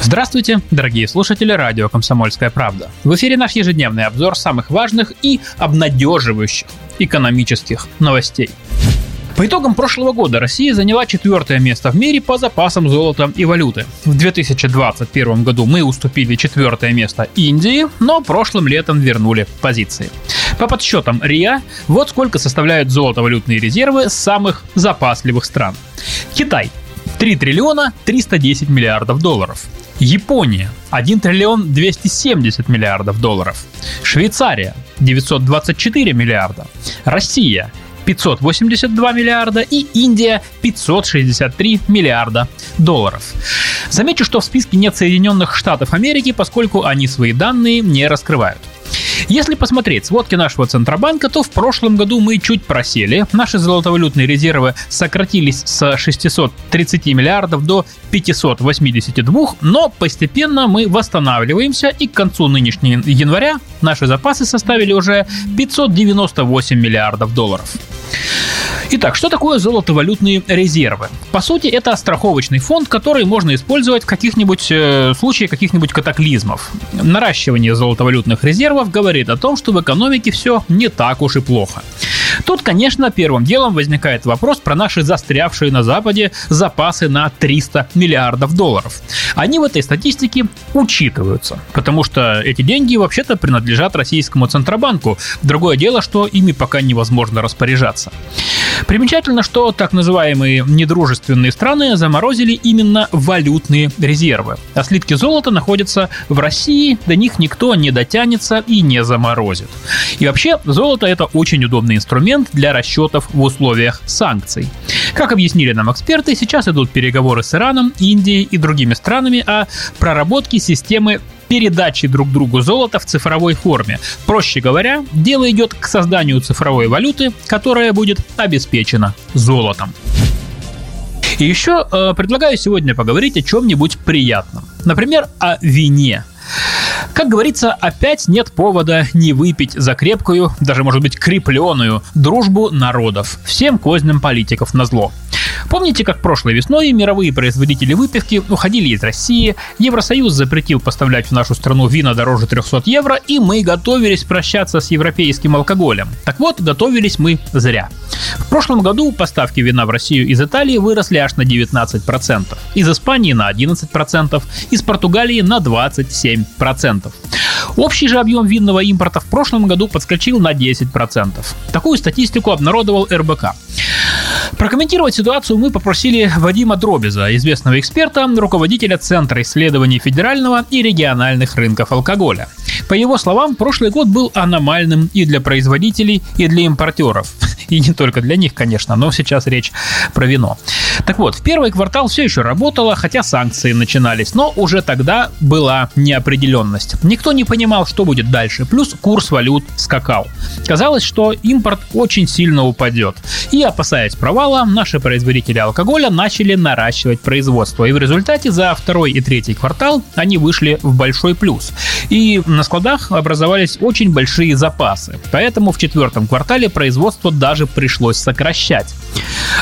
Здравствуйте, дорогие слушатели радио «Комсомольская правда». В эфире наш ежедневный обзор самых важных и обнадеживающих экономических новостей. По итогам прошлого года Россия заняла четвертое место в мире по запасам золота и валюты. В 2021 году мы уступили четвертое место Индии, но прошлым летом вернули позиции. По подсчетам РИА, вот сколько составляют золотовалютные резервы самых запасливых стран. Китай 3 триллиона 310 миллиардов долларов. Япония 1 триллион 270 миллиардов долларов. Швейцария 924 миллиарда. Россия 582 миллиарда и Индия 563 миллиарда долларов. Замечу, что в списке нет Соединенных Штатов Америки, поскольку они свои данные не раскрывают. Если посмотреть сводки нашего Центробанка, то в прошлом году мы чуть просели. Наши золотовалютные резервы сократились с 630 миллиардов до 582, но постепенно мы восстанавливаемся и к концу нынешнего января наши запасы составили уже 598 миллиардов долларов. Итак, что такое золотовалютные резервы? По сути, это страховочный фонд, который можно использовать в каких-нибудь э, случае каких-нибудь катаклизмов. Наращивание золотовалютных резервов говорит о том, что в экономике все не так уж и плохо. Тут, конечно, первым делом возникает вопрос про наши застрявшие на Западе запасы на 300 миллиардов долларов. Они в этой статистике учитываются, потому что эти деньги вообще-то принадлежат российскому Центробанку. Другое дело, что ими пока невозможно распоряжаться. Примечательно, что так называемые недружественные страны заморозили именно валютные резервы, а слитки золота находятся в России, до них никто не дотянется и не заморозит. И вообще, золото это очень удобный инструмент для расчетов в условиях санкций. Как объяснили нам эксперты, сейчас идут переговоры с Ираном, Индией и другими странами о проработке системы передачи друг другу золота в цифровой форме. Проще говоря, дело идет к созданию цифровой валюты, которая будет обеспечена золотом. И еще э, предлагаю сегодня поговорить о чем-нибудь приятном. Например, о вине. Как говорится, опять нет повода не выпить за крепкую, даже может быть крепленную, дружбу народов. Всем козням политиков на зло. Помните, как прошлой весной мировые производители выпивки уходили из России, Евросоюз запретил поставлять в нашу страну вина дороже 300 евро, и мы готовились прощаться с европейским алкоголем. Так вот, готовились мы зря. В прошлом году поставки вина в Россию из Италии выросли аж на 19%, из Испании на 11%, из Португалии на 27%. Общий же объем винного импорта в прошлом году подскочил на 10%. Такую статистику обнародовал РБК. Прокомментировать ситуацию мы попросили Вадима Дробиза, известного эксперта, руководителя Центра исследований федерального и региональных рынков алкоголя. По его словам, прошлый год был аномальным и для производителей, и для импортеров. И не только для них, конечно, но сейчас речь про вино. Так вот, в первый квартал все еще работало, хотя санкции начинались, но уже тогда была неопределенность. Никто не понимал, что будет дальше, плюс курс валют скакал. Казалось, что импорт очень сильно упадет. И опасаясь провала, наши производители алкоголя начали наращивать производство. И в результате за второй и третий квартал они вышли в большой плюс. И на складах образовались очень большие запасы. Поэтому в четвертом квартале производство даже пришлось сокращать.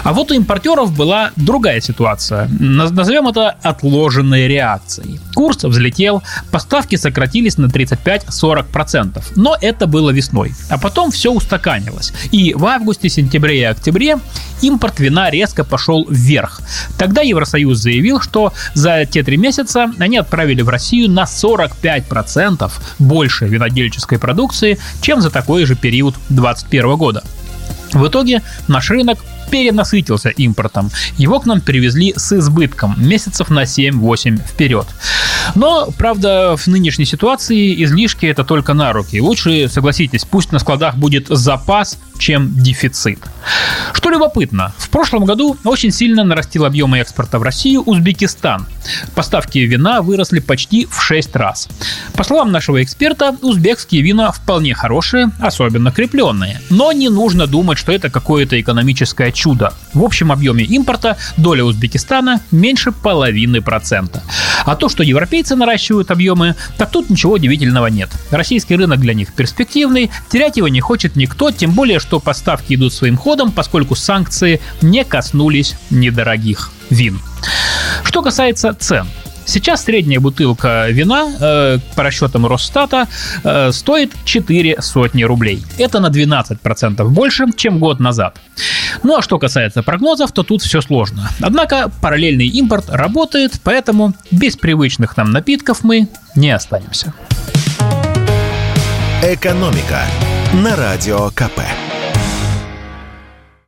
А вот у импортеров была другая ситуация. Назовем это отложенной реакцией. Курс взлетел, поставки сократились на 35-40%. Но это было весной. А потом все устаканилось. И в августе, сентябре и октябре импорт вина резко пошел вверх. Тогда Евросоюз заявил, что за те три месяца они отправили в Россию на 45% больше винодельческой продукции, чем за такой же период 2021 года. В итоге наш рынок перенасытился импортом. Его к нам привезли с избытком месяцев на 7-8 вперед. Но, правда, в нынешней ситуации излишки это только на руки. Лучше, согласитесь, пусть на складах будет запас, чем дефицит. Что любопытно, в прошлом году очень сильно нарастил объемы экспорта в Россию Узбекистан. Поставки вина выросли почти в 6 раз. По словам нашего эксперта, узбекские вина вполне хорошие, особенно крепленные. Но не нужно думать, что это какое-то экономическое чудо. В общем объеме импорта доля Узбекистана меньше половины процента. А то, что европейцы наращивают объемы, так тут ничего удивительного нет. Российский рынок для них перспективный, терять его не хочет никто, тем более, что поставки идут своим ходом, поскольку санкции не коснулись недорогих вин. Что касается цен, Сейчас средняя бутылка вина э, по расчетам Росстата э, стоит 4 сотни рублей. Это на 12% больше, чем год назад. Ну а что касается прогнозов, то тут все сложно. Однако параллельный импорт работает, поэтому без привычных нам напитков мы не останемся. Экономика на радио КП.